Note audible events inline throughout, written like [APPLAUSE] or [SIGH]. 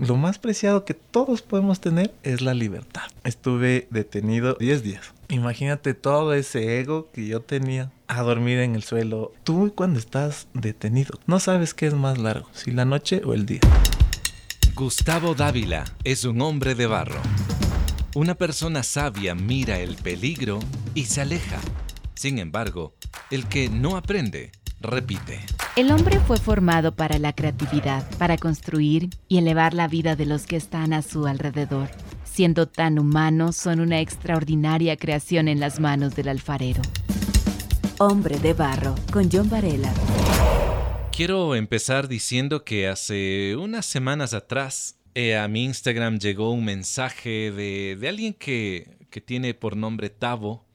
lo más preciado que todos podemos tener es la libertad. Estuve detenido 10 días. Imagínate todo ese ego que yo tenía a dormir en el suelo. Tú cuando estás detenido, no sabes qué es más largo, si la noche o el día. Gustavo Dávila es un hombre de barro. Una persona sabia mira el peligro y se aleja. Sin embargo, el que no aprende, repite. El hombre fue formado para la creatividad, para construir y elevar la vida de los que están a su alrededor. Siendo tan humanos, son una extraordinaria creación en las manos del alfarero. Hombre de Barro, con John Varela. Quiero empezar diciendo que hace unas semanas atrás eh, a mi Instagram llegó un mensaje de, de alguien que, que tiene por nombre Tavo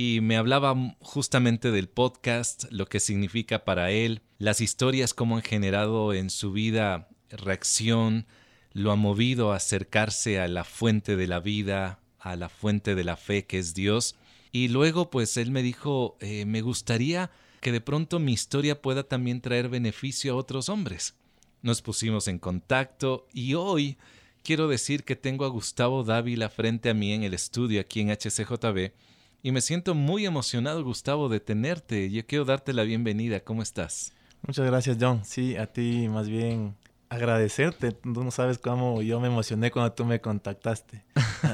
y me hablaba justamente del podcast, lo que significa para él, las historias como han generado en su vida reacción, lo ha movido a acercarse a la fuente de la vida, a la fuente de la fe que es Dios. Y luego pues él me dijo, eh, me gustaría que de pronto mi historia pueda también traer beneficio a otros hombres. Nos pusimos en contacto y hoy quiero decir que tengo a Gustavo Dávila frente a mí en el estudio aquí en HCJB y me siento muy emocionado, Gustavo, de tenerte. Yo quiero darte la bienvenida. ¿Cómo estás? Muchas gracias, John. Sí, a ti más bien agradecerte. Tú no sabes cómo yo me emocioné cuando tú me contactaste,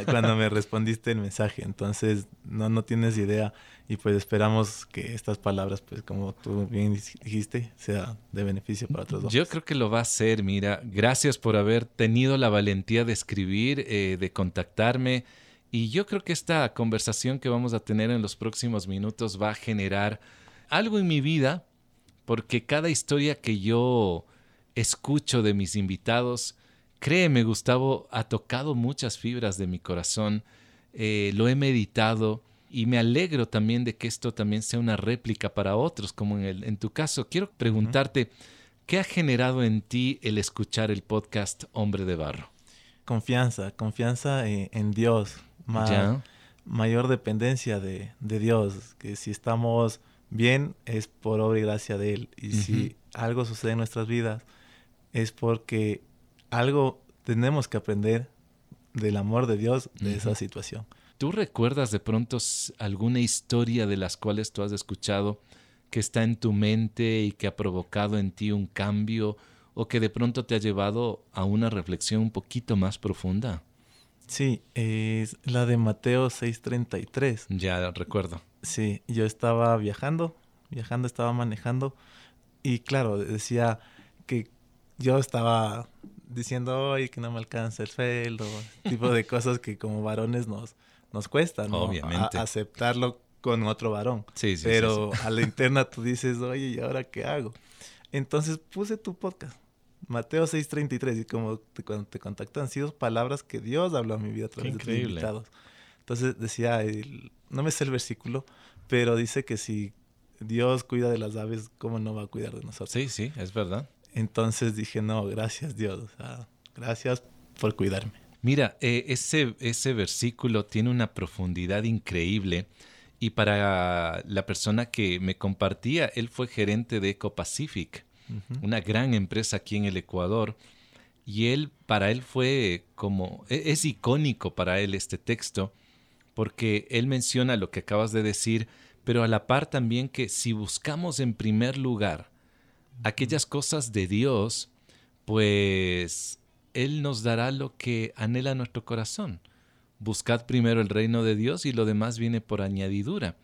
cuando me [LAUGHS] respondiste el mensaje. Entonces, no, no tienes idea. Y pues esperamos que estas palabras, pues como tú bien dijiste, sea de beneficio para todos. Yo creo que lo va a ser. Mira, gracias por haber tenido la valentía de escribir, eh, de contactarme. Y yo creo que esta conversación que vamos a tener en los próximos minutos va a generar algo en mi vida, porque cada historia que yo escucho de mis invitados, créeme Gustavo, ha tocado muchas fibras de mi corazón, eh, lo he meditado y me alegro también de que esto también sea una réplica para otros, como en, el, en tu caso. Quiero preguntarte, ¿qué ha generado en ti el escuchar el podcast Hombre de Barro? Confianza, confianza en, mayor dependencia de, Dios, que si estamos bien es por obra y gracia de Él. Y si algo sucede en nuestras vidas es porque algo tenemos que aprender del amor de Dios de esa situación. ¿Tú recuerdas de pronto alguna historia de las cuales tú has escuchado que está en tu mente y que ha provocado en ti un cambio o que de pronto te ha llevado a una reflexión un poquito más profunda? Sí, es la de Mateo 6:33. Ya recuerdo. Sí, yo estaba viajando, viajando, estaba manejando y claro, decía que yo estaba diciendo hoy que no me alcanza el sueldo, tipo de [LAUGHS] cosas que como varones nos, nos cuesta, ¿no? Obviamente. aceptarlo con otro varón. Sí, sí, Pero a la interna tú dices, oye, ¿y ahora qué hago? Entonces puse tu podcast Mateo 6:33, y como te, cuando te contactan, han sido palabras que Dios habló a mi vida a través de invitados. Entonces decía, no me sé el versículo, pero dice que si Dios cuida de las aves, ¿cómo no va a cuidar de nosotros? Sí, sí, es verdad. Entonces dije, no, gracias Dios, gracias por cuidarme. Mira, eh, ese, ese versículo tiene una profundidad increíble y para la persona que me compartía, él fue gerente de Eco Pacific una gran empresa aquí en el Ecuador. Y él, para él fue como, e, es icónico para él este texto, porque él menciona lo que acabas de decir, pero a la par también que si buscamos en primer lugar aquellas cosas de Dios, pues Él nos dará lo que anhela nuestro corazón. Buscad primero el reino de Dios y lo demás viene por añadidura.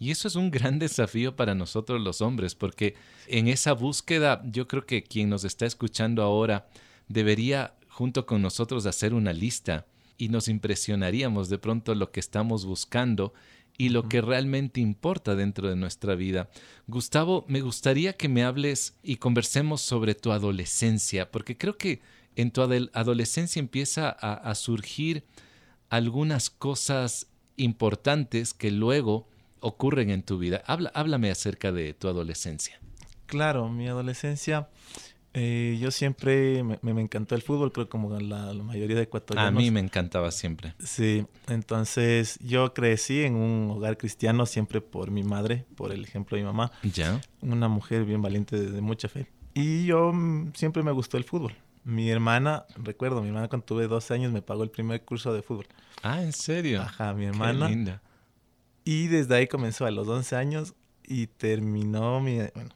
Y eso es un gran [LAUGHS] desafío para nosotros los hombres, porque en esa búsqueda yo creo que quien nos está escuchando ahora debería junto con nosotros hacer una lista y nos impresionaríamos de pronto lo que estamos buscando y lo que realmente importa dentro de nuestra vida. Gustavo, me gustaría que me hables y conversemos sobre tu adolescencia, porque creo que en tu adolescencia empieza a, a surgir algunas cosas importantes que luego ocurren en tu vida. Habla, háblame acerca de tu adolescencia. Claro, mi adolescencia, eh, yo siempre me, me, encantó el fútbol, creo como la, la, mayoría de ecuatorianos. A mí me encantaba siempre. Sí, entonces yo crecí en un hogar cristiano siempre por mi madre, por el ejemplo de mi mamá. Ya. Una mujer bien valiente de, de mucha fe. Y yo mm, siempre me gustó el fútbol. Mi hermana, recuerdo, mi hermana cuando tuve 12 años me pagó el primer curso de fútbol. Ah, ¿en serio? Ajá, mi hermana. Qué linda. Y desde ahí comenzó a los 11 años y terminó mi... Bueno,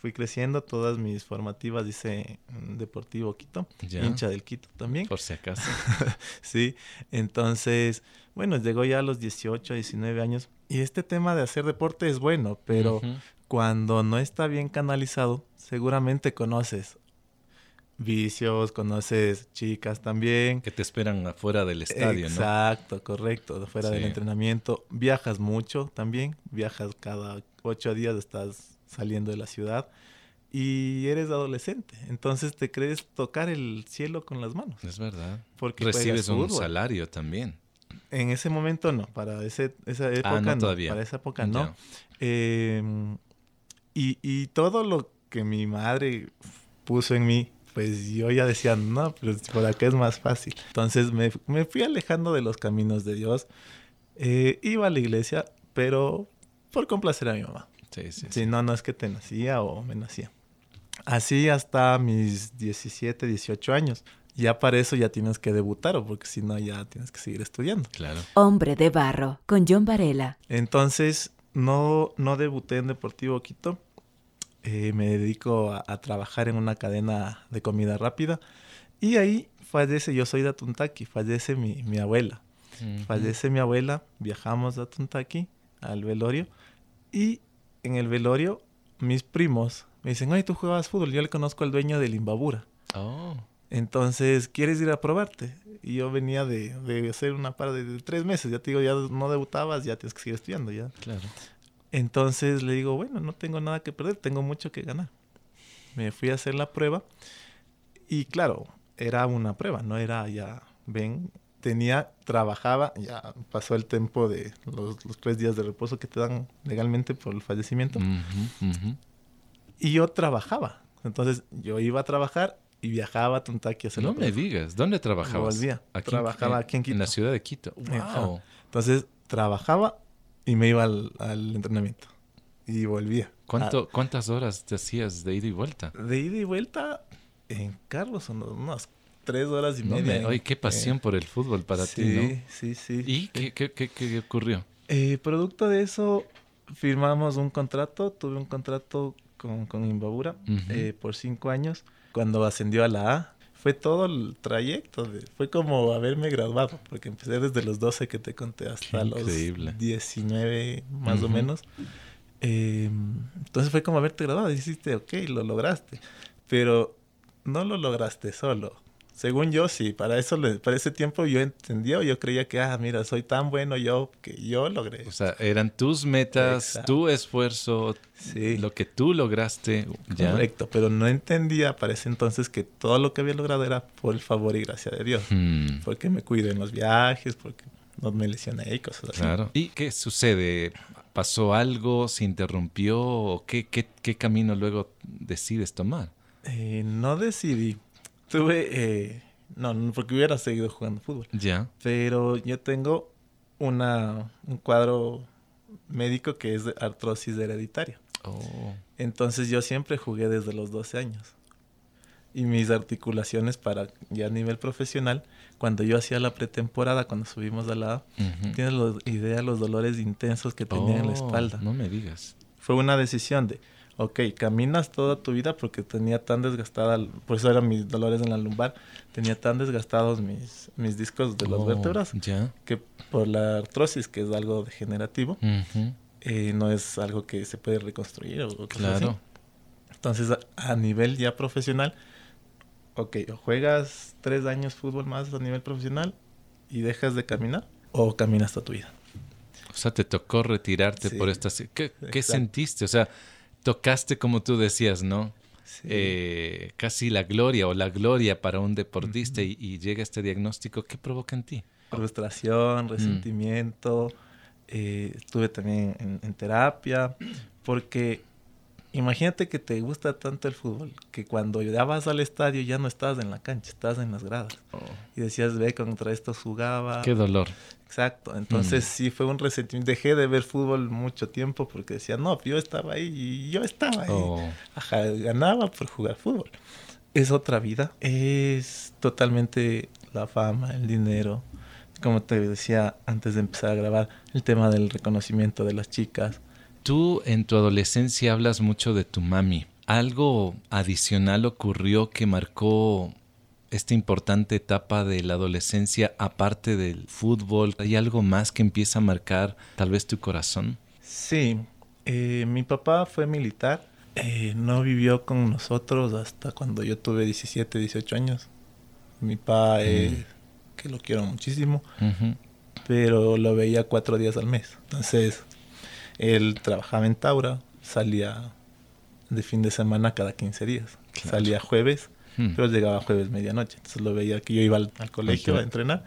fui creciendo, todas mis formativas hice Deportivo Quito, hincha del Quito también. Por si acaso. [LAUGHS] sí, entonces, bueno, llegó ya a los 18, 19 años. Y este tema de hacer deporte es bueno, pero cuando no está bien canalizado, seguramente conoces vicios, conoces chicas también. Que te esperan afuera del estadio, Exacto, ¿no? Exacto, correcto, afuera del entrenamiento. Viajas mucho también, viajas cada ocho días, estás saliendo de la ciudad y eres adolescente, entonces te crees tocar el cielo con las manos. Es verdad. Porque recibes un salario también. En ese momento no, para ese, esa ah, época no, todavía. para esa época no. Em, y, y todo lo que mi madre puso en mí pues yo ya decía, no, pero por acá es más fácil. Entonces me, me fui alejando de los caminos de Dios. Eh, iba a la iglesia, pero por complacer a mi mamá. Sí, sí, sí. no, no es que te nacía o me nacía. Así hasta mis 17, 18 años. Ya para eso ya tienes que debutar, porque si no ya tienes que seguir estudiando. Claro. Hombre de barro, con John Varela. Entonces, no, no debuté en Deportivo Quito eh, me dedico a, trabajar en una cadena de comida rápida. Y ahí fallece, yo soy de Atuntaki, fallece mi, mi abuela. Fallece mi abuela, viajamos a Atuntaki al velorio. Y en el velorio, mis primos me dicen, oye, tú jugabas fútbol, yo le conozco al dueño del Imbabura. Oh. Entonces, ¿quieres ir a probarte? Y yo venía de, de hacer una par de, de, tres meses, ya te digo, ya no debutabas, ya tienes que seguir estudiando, ya. Claro. Entonces le digo, bueno, no tengo nada que perder, tengo mucho que ganar. Me fui a hacer la prueba y claro, era una prueba, no era ya, ven, tenía, trabajaba, ya pasó el tiempo de los, tres días de reposo que te dan legalmente por el fallecimiento. Y yo trabajaba. Entonces yo iba a trabajar y viajaba a Tuntaki a hacer No me digas, ¿dónde trabajabas? Volvía. Trabajaba aquí en Quito. En la ciudad de Quito. Wow. Entonces trabajaba y me iba al, entrenamiento y volvía. ¿Cuánto, ah. ¿Cuántas horas te hacías de ida y vuelta? De ida y vuelta en carro son unas tres horas y media. Ay, qué pasión por el fútbol para ti, ¿no? Sí, sí, ¿Y qué, qué, qué, ocurrió? Eh, producto de eso, firmamos un contrato. Tuve un contrato con, con Imbabura eh, por cinco años. Cuando ascendió a la A, fue todo el trayecto. fue como haberme graduado, porque empecé desde los 12 que te conté hasta los 19 más o menos. Em, entonces fue como haberte graduado. Dijiste, ok, lo lograste. Pero no lo lograste solo. Según yo, sí, para eso, para ese tiempo yo entendía, yo creía que, ah, mira, soy tan bueno yo que yo logré. O sea, eran tus metas, tu esfuerzo, lo que tú lograste. Correcto, pero no entendía para ese entonces que todo lo que había logrado era por el favor y gracia de Dios. Hmm. Porque me cuido en los viajes, porque no me lesioné y cosas así. Claro. ¿Y qué sucede? ¿Pasó algo? ¿Se interrumpió? qué, qué, qué camino luego decides tomar? Eh, no decidí Tuve, eh, no, porque hubiera seguido jugando fútbol. Ya. Pero yo tengo una, un cuadro médico que es de artrosis hereditaria. Oh. Entonces yo siempre jugué desde los 12 años. Y mis articulaciones para ya a nivel profesional, cuando yo hacía la pretemporada, cuando subimos a la tienes la idea los dolores intensos que tenía en la oh, espalda. No me digas. Fue una decisión de, ok, caminas toda tu vida porque tenía tan desgastada, por eso eran mis dolores en la lumbar, tenía tan desgastados mis, mis discos de los oh, vértebras que por la artrosis, que es algo degenerativo, eh, no es algo que se puede reconstruir o, claro. Entonces, a, nivel ya profesional, ok, o juegas tres años fútbol más a nivel profesional y dejas de caminar, o caminas toda tu vida. O sea, te tocó retirarte por estas... ¿Qué, ¿Qué, sentiste? O sea, tocaste, como tú decías, ¿no? Eh, casi la gloria o la gloria para un deportista y, llega este diagnóstico, ¿qué provoca en ti? Frustración, mm. resentimiento, eh, estuve también en, terapia, porque imagínate que te gusta tanto el fútbol, que cuando ya vas al estadio ya no estás en la cancha, estás en las gradas. Oh. Y decías, ve, contra estos jugaba. Qué dolor. Exacto, entonces mm. sí fue un resentimiento. Dejé de ver fútbol mucho tiempo porque decía, no, yo estaba ahí y yo estaba ahí. Oh. Ajá, ganaba por jugar fútbol. es otra vida. Es totalmente la fama, el dinero. Como te decía antes de empezar a grabar, el tema del reconocimiento de las chicas. Tú en tu adolescencia hablas mucho de tu mami. ¿Algo adicional ocurrió que marcó esta importante etapa de la adolescencia aparte del fútbol? ¿Hay algo más que empieza a marcar tal vez tu corazón? Sí, eh, mi papá fue militar. Eh, no vivió con nosotros hasta cuando yo tuve 17, 18 años. Mi papá, mm. que lo quiero muchísimo, pero lo veía cuatro días al mes. Entonces, él trabajaba en Taura, salía de fin de semana cada 15 días. Salía jueves, hmm. pero llegaba jueves medianoche. Entonces lo veía que yo iba al, colegio a entrenar.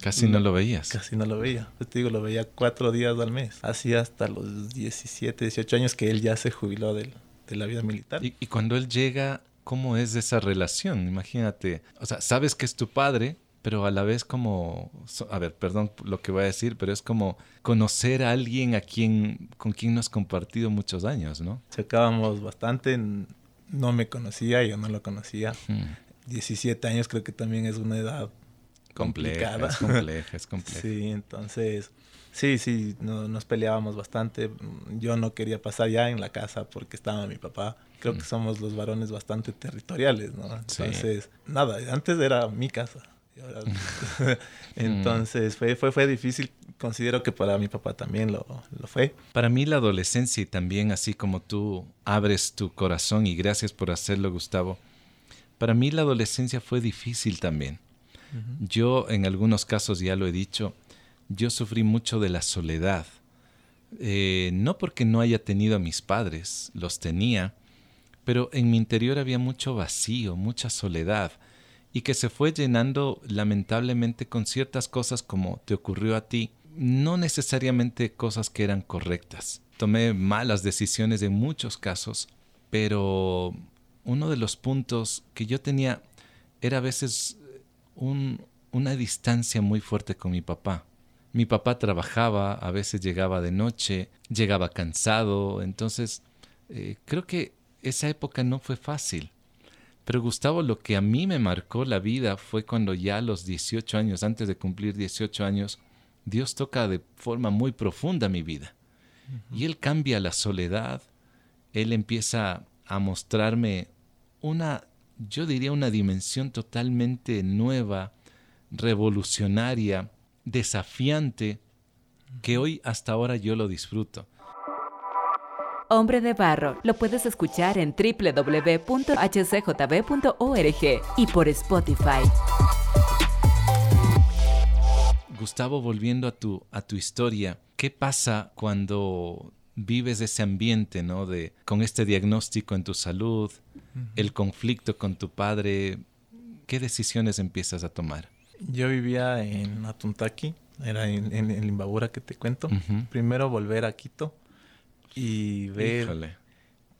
Casi no lo veías. Casi no lo veía. Pues te digo, lo veía cuatro días al mes. Así hasta los 17, 18 años que él ya se jubiló de la vida militar. y cuando él llega cómo es esa relación. Imagínate, o sea, sabes que es tu padre, pero a la vez como, a ver, perdón lo que voy a decir, pero es como conocer a alguien a quien, con quien no has compartido muchos años, ¿no? Checábamos bastante, no me conocía, yo no lo conocía. 17 años creo que también es una edad compleja, complicada. Es compleja, es compleja. Sí, entonces Sí, sí, nos peleábamos bastante. Yo no quería pasar ya en la casa porque estaba mi papá. Creo que somos los varones bastante territoriales, ¿no? Entonces, nada, antes era mi casa. [LAUGHS] Entonces fue, fue, fue difícil, considero que para mi papá también lo, lo, fue. Para mí la adolescencia y también así como tú abres tu corazón y gracias por hacerlo Gustavo, para mí la adolescencia fue difícil también. Yo en algunos casos ya lo he dicho, yo sufrí mucho de la soledad. Eh, no porque no haya tenido a mis padres, los tenía, pero en mi interior había mucho vacío, mucha soledad, y que se fue llenando lamentablemente con ciertas cosas como te ocurrió a ti, no necesariamente cosas que eran correctas. Tomé malas decisiones en muchos casos, pero uno de los puntos que yo tenía era a veces una distancia muy fuerte con mi papá. Mi papá trabajaba, a veces llegaba de noche, llegaba cansado, entonces eh, creo que esa época no fue fácil. Pero Gustavo, lo que a mí me marcó la vida fue cuando ya a los 18 años, antes de cumplir 18 años, Dios toca de forma muy profunda mi vida. Y Él cambia la soledad, Él empieza a mostrarme una, yo diría, una dimensión totalmente nueva, revolucionaria, desafiante que hoy hasta ahora yo lo disfruto. Hombre de Barro lo puedes escuchar en www.hcjb.org y por Spotify. Gustavo, volviendo a tu, a tu historia, ¿qué pasa cuando vives ese ambiente, ¿no? De, con este diagnóstico en tu salud, el conflicto con tu padre, ¿qué decisiones empiezas a tomar? Yo vivía en Atuntaki, era en, en, Imbabura que te cuento. Primero volver a Quito y ver...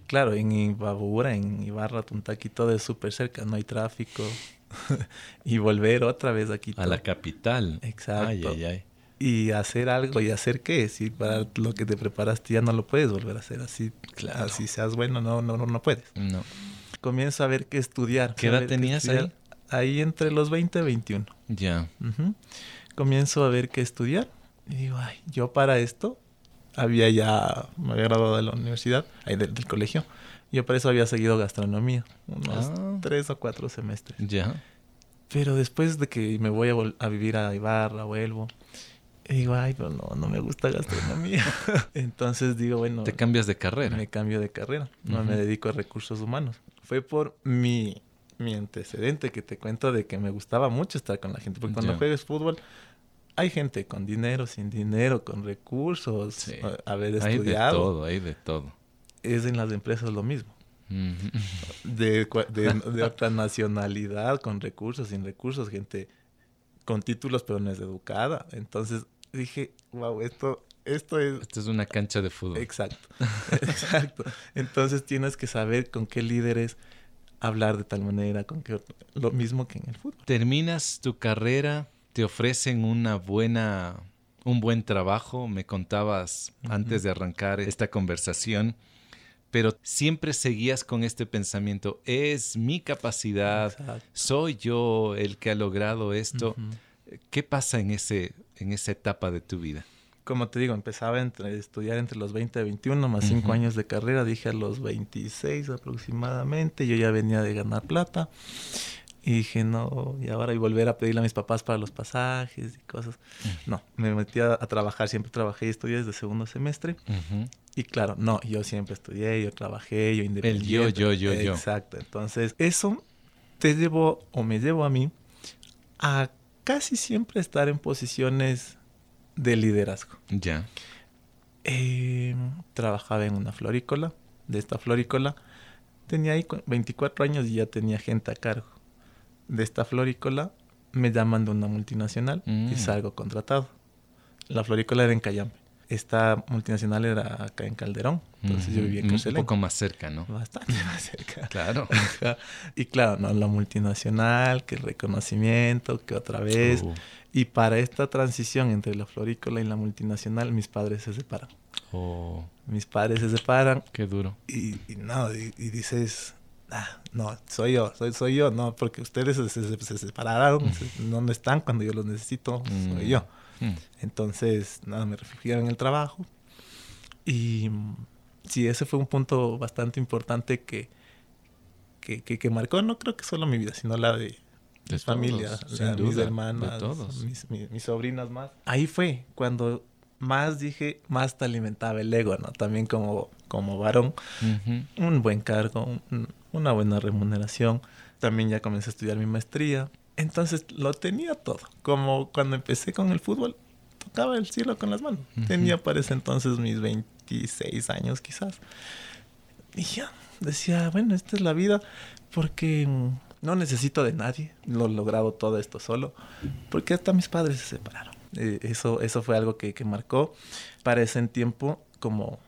Claro, en Imbabura, en Ibarra, Atuntaki, todo es súper cerca, no hay tráfico. [LAUGHS] y volver otra vez a Quito. A la capital. Exacto. Ay, ay, ay. Y hacer algo, ¿y hacer qué? Si para lo que te preparaste ya no lo puedes volver a hacer así. Claro. Así seas bueno, no, no, no, no puedes. No. Comienzo a ver qué estudiar. ¿Qué edad tenías ahí? ahí entre los 20 y 21. Ya. Comienzo a ver qué estudiar. Y digo, ay, yo para esto había ya, me había graduado de la universidad, ahí del, colegio. Yo para eso había seguido gastronomía, unos ah. tres o cuatro semestres. Ya. Pero después de que me voy a, a vivir a Ibarra, vuelvo, digo, ay, pero no, no me gusta gastronomía. [LAUGHS] Entonces digo, bueno. Te cambias de carrera. Me cambio de carrera. No me dedico a recursos humanos. Fue por mi mi antecedente que te cuento de que me gustaba mucho estar con la gente. Porque cuando juegas fútbol, hay gente con dinero, sin dinero, con recursos, haber estudiado. Hay de todo, hay de todo. Es en las empresas lo mismo. de, de, [LAUGHS] otra nacionalidad, con recursos, sin recursos, gente con títulos pero no es educada. Entonces dije, wow, esto, esto es... Esto es una cancha de fútbol. Exacto, [LAUGHS] exacto. Entonces tienes que saber con qué líderes hablar de tal manera, con que lo mismo que en el fútbol. Terminas tu carrera, te ofrecen una buena, un buen trabajo, me contabas antes de arrancar esta conversación, pero siempre seguías con este pensamiento, es mi capacidad, soy yo el que ha logrado esto. ¿Qué pasa en, ese, en esa etapa de tu vida? Como te digo, empezaba a estudiar entre los 20 y 21, más 5 años de carrera, dije a los 26 aproximadamente, yo ya venía de ganar plata. Y dije, no, y ahora y volver a pedirle a mis papás para los pasajes y cosas. No, me metí a, trabajar, siempre trabajé y estudié desde segundo semestre. Y claro, no, yo siempre estudié, yo trabajé, yo independiente. El yo, yo, yo, yo. Exacto. Entonces, eso te llevó o me llevó a mí a casi siempre estar en posiciones de liderazgo. Ya. Eh, trabajaba en una florícola. De esta florícola tenía ahí 24 años y ya tenía gente a cargo de esta florícola, me llaman de una multinacional y mm. salgo contratado. La florícola era en Cayambe. Esta multinacional era acá en Calderón. Entonces yo vivía en Un poco más cerca, ¿no? Bastante más cerca. [LAUGHS] Claro. [LAUGHS] y claro, ¿no? La multinacional, que el reconocimiento, que otra vez. Uh. Y para esta transición entre la florícola y la multinacional, mis padres se separan. Oh. Mis padres se separan. Qué duro. Y, no, y dices, ah, no, soy yo, soy, soy yo, no, porque ustedes se, separaron, no están cuando yo los necesito, soy mm. yo. Mm. Entonces, nada, me refugié en el trabajo. Y sí, ese fue un punto bastante importante que, que, que, marcó, no creo que solo mi vida, sino la de, mi familia, de mis hermanas, Mis, mis, sobrinas más. Ahí fue cuando más dije, más te alimentaba el ego, ¿no? También como, como varón, un buen cargo, una buena remuneración. También ya comencé a estudiar mi maestría. Entonces lo tenía todo. Como cuando empecé con el fútbol, tocaba el cielo con las manos. Tenía para ese entonces mis 26 años quizás. Y ya decía, bueno, esta es la vida porque no necesito de nadie. Lo he logrado todo esto solo. Porque hasta mis padres se separaron. Eh, eso, eso fue algo que, que marcó. Para ese tiempo, como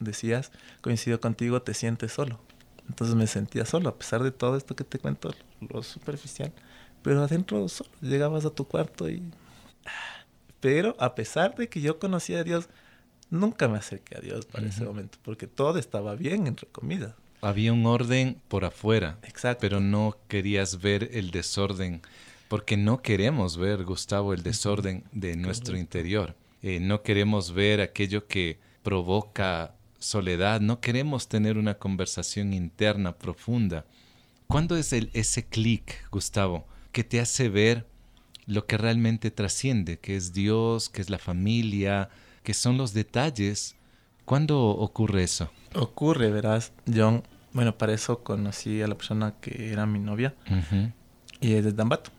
decías, coincido contigo, te sientes solo. Entonces me sentía solo, a pesar de todo esto que te cuento, lo superficial. Pero adentro solo, llegabas a tu cuarto y... Pero a pesar de que yo conocía a Dios, nunca me acerqué a Dios para ese momento, porque todo estaba bien, entre comillas. Había un orden por afuera, Exacto. pero no querías ver el desorden, porque no queremos ver, Gustavo, el desorden de nuestro interior. Eh, no queremos ver aquello que provoca soledad, no queremos tener una conversación interna profunda. ¿Cuándo es el, ese clic, Gustavo, que te hace ver lo que realmente trasciende, que es Dios, que es la familia, que son los detalles? ¿Cuándo ocurre eso? Ocurre, verás, John. Bueno, para eso conocí a la persona que era mi novia y es de Dambato.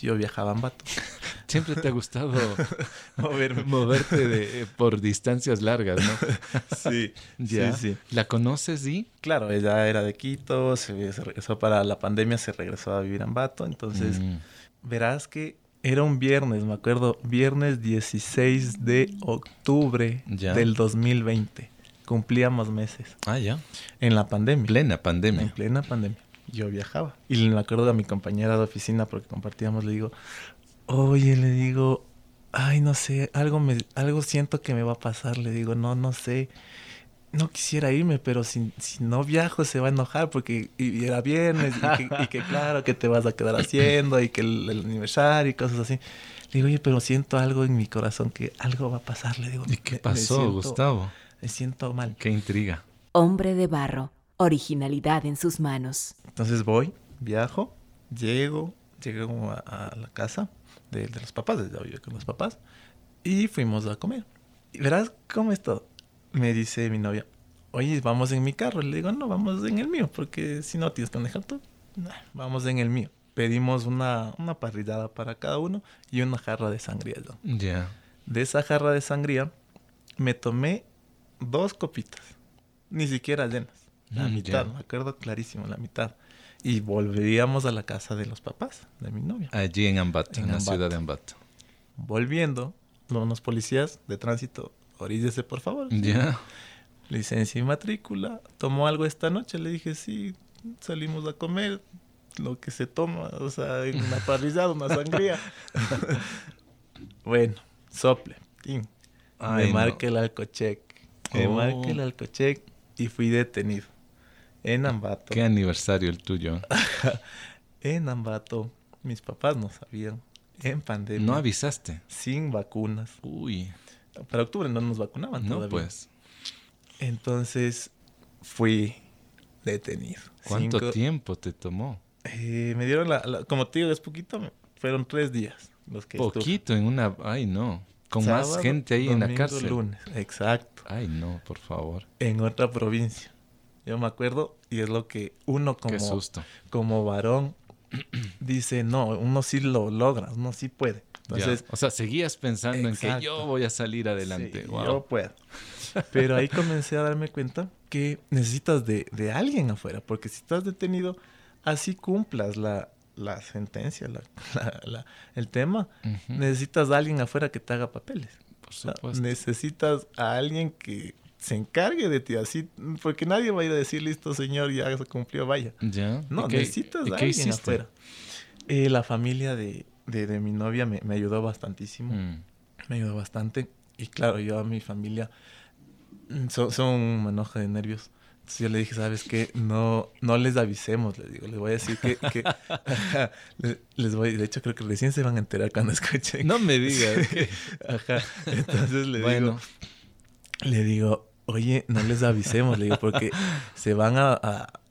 Yo viajaba en Ambato. [LAUGHS] Siempre te ha gustado [LAUGHS] moverte de, por distancias largas, ¿no? [LAUGHS] sí, sí, sí. ¿La conoces y? Claro, ella era de Quito, se, regresó para la pandemia, se regresó a vivir en Ambato, entonces mm. verás que era un viernes, me acuerdo, viernes 16 de octubre del 2020. Cumplíamos meses. Ah, ya. En la pandemia. Plena pandemia. En plena pandemia. Yo viajaba. Y me acuerdo de mi compañera de oficina porque compartíamos, le digo, oye, le digo, ay, no sé, algo, me, algo siento que me va a pasar. Le digo, no, no sé. No quisiera irme, pero si, si no viajo se va a enojar porque y, era viernes y que, [LAUGHS] claro que te vas a quedar haciendo y que el, aniversario y cosas así. Le digo, oye, pero siento algo en mi corazón que algo va a pasar. Le digo, ¿y qué pasó, Gustavo? Me siento mal. Qué intriga. Hombre de barro, originalidad en sus manos. Entonces voy, viajo, llego, llego a la casa de, los papás, desde hoy con los papás, y fuimos a comer. Y verás cómo es todo. Me dice mi novia, oye, vamos en mi carro. Le digo, no, vamos en el mío, porque si no tienes que manejar tú, vamos en el mío. Pedimos una, una parrillada para cada uno y una jarra de sangría. Ya. De esa jarra de sangría me tomé dos copitas, ni siquiera llenas. La mm, mitad, me acuerdo clarísimo, la mitad y volveríamos a la casa de los papás de mi novia. Allí en Ambato, en, la ciudad de Ambato. Volviendo, unos policías de tránsito, oríllese por favor. Ya. Licencia y matrícula. ¿Tomó algo esta noche? Le dije, sí, salimos a comer lo que se toma, o sea, una [LAUGHS] parrillada, una sangría. [LAUGHS] bueno, sople. me marca el alcochec. Me marca el alcochec y fui detenido en Ambato. ¿Qué aniversario el tuyo? [LAUGHS] en Ambato. Mis papás no sabían. En pandemia. ¿No avisaste? Sin vacunas. Uy. Para octubre no nos vacunaban no, pues. Entonces fui detenido. ¿Cuánto tiempo te tomó? Eh, me dieron la, Como te digo, es poquito. Fueron tres días los que Poquito en una... Ay, no. Con más gente ahí en la cárcel. lunes. Exacto. Ay, no, por favor. En otra provincia. Yo me acuerdo y es lo que uno como, como varón [CLEARS THROAT] dice, no, uno sí lo logra, uno sí puede. Entonces, o sea, seguías pensando en que yo voy a salir adelante. Yo puedo. Pero ahí comencé a darme cuenta que necesitas de, de, alguien afuera, porque si estás detenido, así cumplas la, la sentencia, la, [LAUGHS] la, el tema, necesitas a alguien afuera que te haga papeles. Por supuesto. necesitas a alguien que se encargue de ti, así, porque nadie va a ir a decir, listo, señor, ya se cumplió, vaya. Ya. No, necesitas a alguien afuera. Eh, la familia de, de, mi novia me, me ayudó bastantísimo. Mm. Me ayudó bastante. Y claro, yo a mi familia mm, son, son un manojo de nervios. Entonces yo le dije, ¿sabes qué? No, no les avisemos, les digo. Les voy a decir que... que [LAUGHS] les voy... De hecho, creo que recién se van a enterar cuando [LAUGHS] escuchen. No me digas. Ajá. Entonces le digo... Le digo, oye, no les avisemos, le digo, porque [LAUGHS] se van a,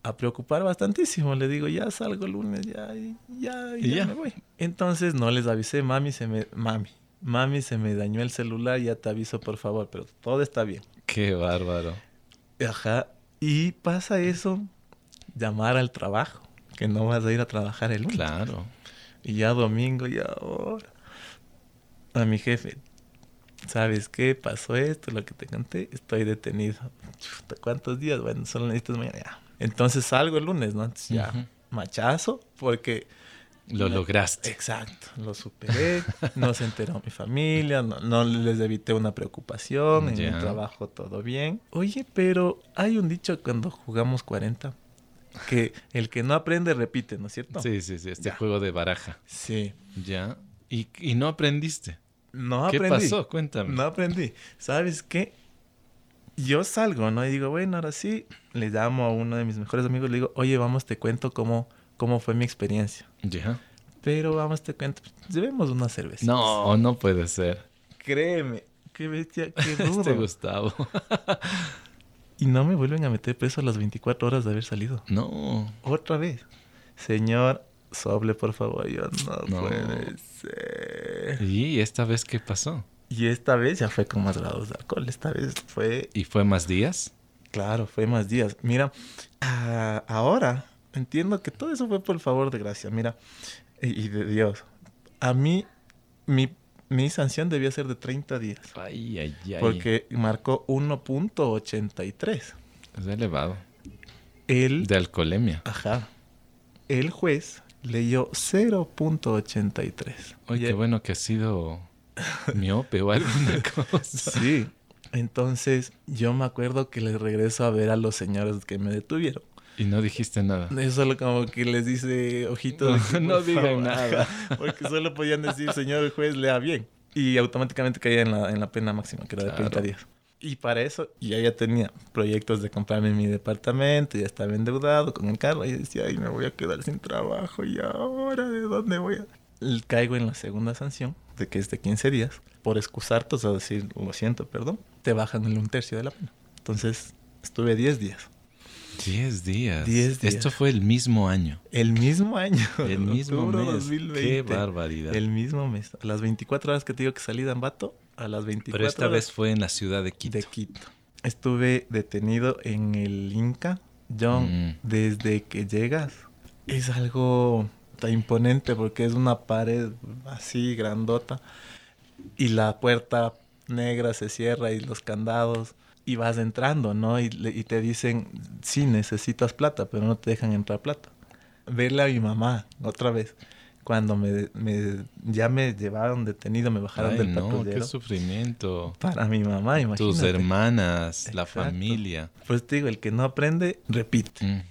a, preocupar bastantísimo. Le digo, ya salgo el lunes, ya, ya, ya, ya, me voy. Entonces no les avisé, mami, se me, mami, mami, se me dañó el celular, ya te aviso, por favor, pero todo está bien. Qué bárbaro. Ajá. Y pasa eso, llamar al trabajo, que no vas a ir a trabajar el lunes. Claro. Y ya domingo, y ahora. A mi jefe, ¿sabes qué? Pasó esto, lo que te conté, estoy detenido. ¿Cuántos días? Bueno, solo necesitas mañana. Ya. Entonces salgo el lunes, ¿no? ya, machazo, porque... Lo lograste. Exacto, lo superé, no se enteró mi familia, no, les evité una preocupación, en mi trabajo todo bien. Oye, pero hay un dicho cuando jugamos 40, que el que no aprende repite, ¿no es cierto? Sí, sí, sí, este juego de baraja. Sí. Ya. ¿Y, y no aprendiste? No ¿Qué aprendí. ¿Qué pasó? Cuéntame. No aprendí. ¿Sabes qué? Yo salgo, ¿no? Y digo, bueno, ahora sí, le llamo a uno de mis mejores amigos, le digo, oye, vamos, te cuento cómo, cómo fue mi experiencia. Ya. Pero vamos, te cuento, llevemos una cerveza. No, no puede ser. Créeme, qué bestia, qué rudo. [LAUGHS] este Gustavo. [LAUGHS] y no me vuelven a meter preso a las 24 horas de haber salido. No. Otra vez. Señor, Soble, por favor, yo no, puede ser. ¿Y esta vez qué pasó? Y esta vez ya fue con más grados de alcohol. Esta vez fue. ¿Y fue más días? Claro, fue más días. Mira, ah, ahora entiendo que todo eso fue por el favor de gracia. Mira, y, de Dios. A mí, mi, mi sanción debía ser de 30 días. Ay, ay, ay. Porque marcó 1.83. Es elevado. El, de alcoholemia. Ajá. El juez leyó 0.83. Oye, qué bueno que ha sido miope o alguna [LAUGHS] cosa. Sí. Entonces, yo me acuerdo que les regreso a ver a los señores que me detuvieron. Y no dijiste nada. Eso solo como que les dice ojito. No, digan nada. [LAUGHS] Porque solo podían decir, señor juez, lea bien. Y automáticamente caía en la, en la pena máxima, que era de 30 días. Y para eso ya ya tenía proyectos de comprarme mi departamento, ya estaba endeudado con el carro y decía, ay, me voy a quedar sin trabajo y ahora de dónde voy a... Caigo en la segunda sanción, de que es de 15 días, por excusarte, o sea, decir, lo siento, perdón, te bajan el un tercio de la pena. Entonces, estuve 10 días. 10 días. 10 días. Esto fue el mismo año. El mismo año. [LAUGHS] El mismo mes. 2020. Qué barbaridad. El mismo mes. A las 24 horas que te digo que salí de Ambato, a las 24 Pero esta vez fue en la ciudad de Quito. De Quito. Estuve detenido en el Inca. John, mm. desde que llegas, es algo tan imponente porque es una pared así grandota y la puerta negra se cierra y los candados y vas entrando, ¿no? Y, y, te dicen, sí, necesitas plata, pero no te dejan entrar plata. Verle a mi mamá otra vez cuando me, me, ya me llevaron detenido, me bajaron del no, qué sufrimiento. Para mi mamá, imagínate. Tus hermanas, la familia. Pues te digo, el que no aprende, repite.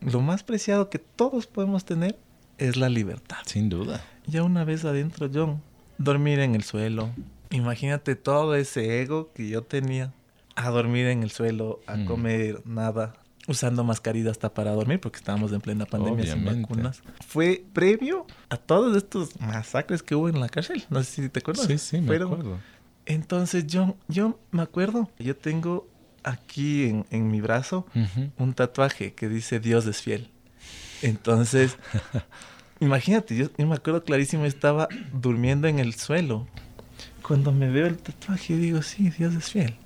Lo más preciado que todos podemos tener es la libertad. Sin duda. Ya una vez adentro, John, dormir en el suelo. Imagínate todo ese ego que yo tenía. a dormir en el suelo, a Mm. comer nada, usando mascarilla hasta para dormir, porque estábamos en plena pandemia sin vacunas. Fue previo a todos estos masacres que hubo en la cárcel. No sé si te acuerdas. Sí, sí, me Fueron- acuerdo. Entonces yo, yo me acuerdo, yo tengo aquí en, en mi brazo un tatuaje que dice Dios es fiel. Entonces, [LAUGHS] imagínate, yo, yo me acuerdo clarísimo, estaba durmiendo en el suelo. Cuando me veo el tatuaje, digo, sí, Dios es fiel.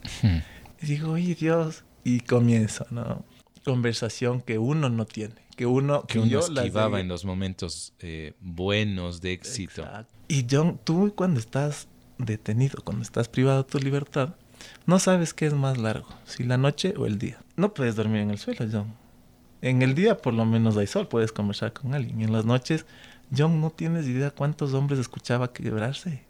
Y digo, oye, Dios. Y comienzo, ¿no? Conversación que uno no tiene. Que uno, Que uno yo esquivaba en los momentos eh, buenos de éxito. Exacto. Y John, tú cuando estás detenido, cuando estás privado de tu libertad, no sabes qué es más largo, si la noche o el día. No puedes dormir en el suelo, John. En el día por lo menos hay sol, puedes conversar con alguien. En las noches, John, no tienes idea cuántos hombres escuchaba quebrarse.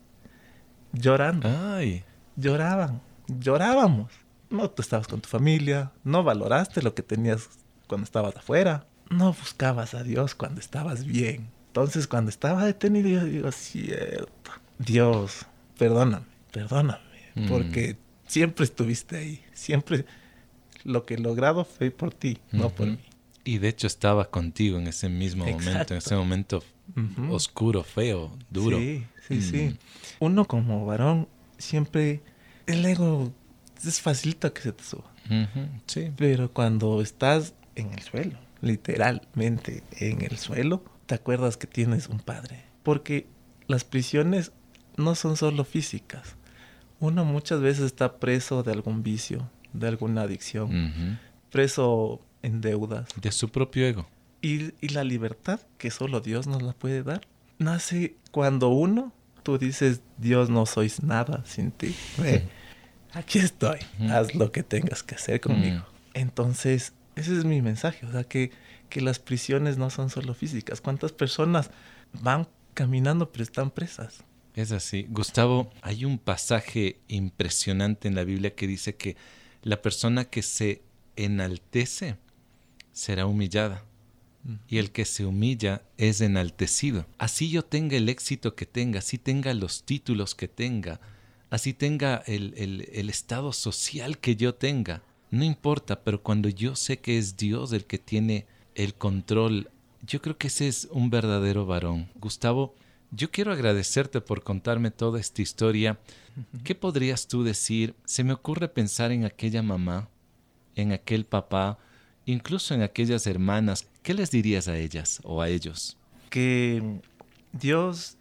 Llorando, Ay, lloraban, llorábamos. No, tú estabas con tu familia, no valoraste lo que tenías cuando estabas afuera, no buscabas a Dios cuando estabas bien. Entonces, cuando estaba detenido, yo digo, cierto, Dios, perdóname, perdóname, Mm. porque siempre estuviste ahí, siempre lo que he logrado fue por ti, no por mí. y de hecho estaba contigo en ese mismo momento, en ese momento oscuro, feo, duro. Sí, sí, Mm. sí. Uno como varón, siempre, el ego es facilita que se te suba. Ujú, Sí. Pero cuando estás en el suelo, literalmente en el suelo, te acuerdas que tienes un padre. Porque las prisiones no son solo físicas. Uno muchas veces está preso de algún vicio, de alguna adicción, Ujú. preso en deudas. De su propio ego. Y, y la libertad que solo Dios nos la puede dar, nace cuando uno, tú dices, Dios no sois nada sin ti. Ve, [LAUGHS] aquí estoy, haz lo que tengas que hacer conmigo. Entonces, ese es mi mensaje, o sea, que, que las prisiones no son solo físicas. ¿Cuántas personas van caminando pero están presas? Es así. Gustavo, hay un pasaje impresionante en la Biblia que dice que la persona que se enaltece será humillada y el que se humilla es enaltecido. Así yo tenga el éxito que tenga, así tenga los títulos que tenga, así tenga el, el- el estado social que yo tenga, no importa, pero cuando yo sé que es Dios el que tiene el control, yo creo que ese es un verdadero varón. Gustavo, yo quiero agradecerte por contarme toda esta historia. ¿Qué podrías tú decir? Se me ocurre pensar en aquella mamá, en aquel papá, incluso en aquellas hermanas. ¿Qué les dirías a ellas o a ellos? Que Dios,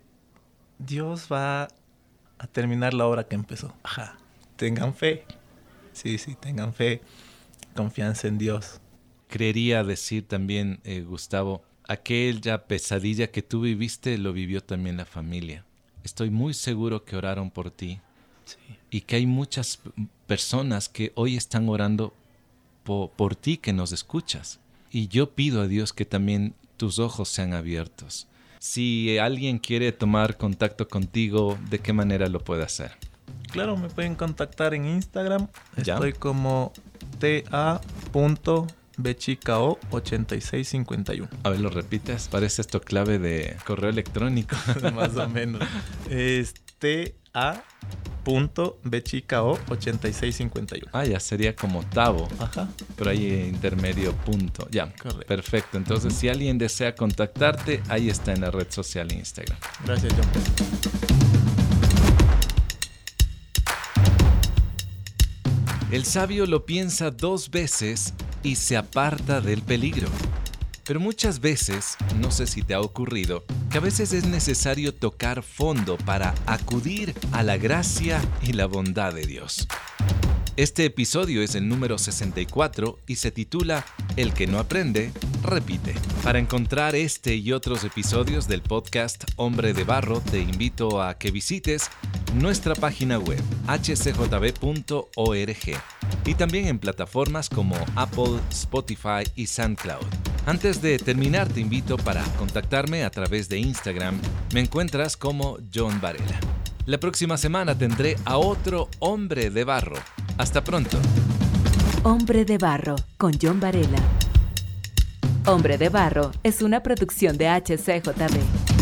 Dios va a terminar la obra que empezó. Ajá. Tengan fe. Sí, sí, tengan fe. Confianza en Dios. Creería decir también, eh, Gustavo, aquella pesadilla que tú viviste lo vivió también la familia. Estoy muy seguro que oraron por ti Sí. y que hay muchas personas que hoy están orando po- por ti que nos escuchas. Y yo pido a Dios que también tus ojos sean abiertos. Si alguien quiere tomar contacto contigo, ¿de qué manera lo puede hacer? Claro, me pueden contactar en Instagram. Ya. Estoy como ta.bechicao8651. A ver, lo repites. Parece esto clave de correo electrónico. [LAUGHS] Más o menos. [LAUGHS] Es ta.bechicao8651. ah, ya sería como Tavo. Ajá. pero hay eh, intermedio punto. Ya, Correcto. perfecto. Entonces, si alguien desea contactarte, ahí está en la red social Instagram. Gracias, John. El sabio lo piensa dos veces y se aparta del peligro. Pero muchas veces, no sé si te ha ocurrido, que a veces es necesario tocar fondo para acudir a la gracia y la bondad de Dios. Este episodio es el número 64 y se titula El que no aprende, repite. Para encontrar este y otros episodios del podcast Hombre de Barro, te invito a que visites nuestra página web hcjb.org y también en plataformas como Apple, Spotify y SoundCloud. Antes de terminar, te invito para contactarme a través de Instagram. Me encuentras como John Varela. La próxima semana tendré a otro hombre de barro. Hasta pronto. Hombre de Barro con John Varela. Hombre de Barro es una producción de HCJB.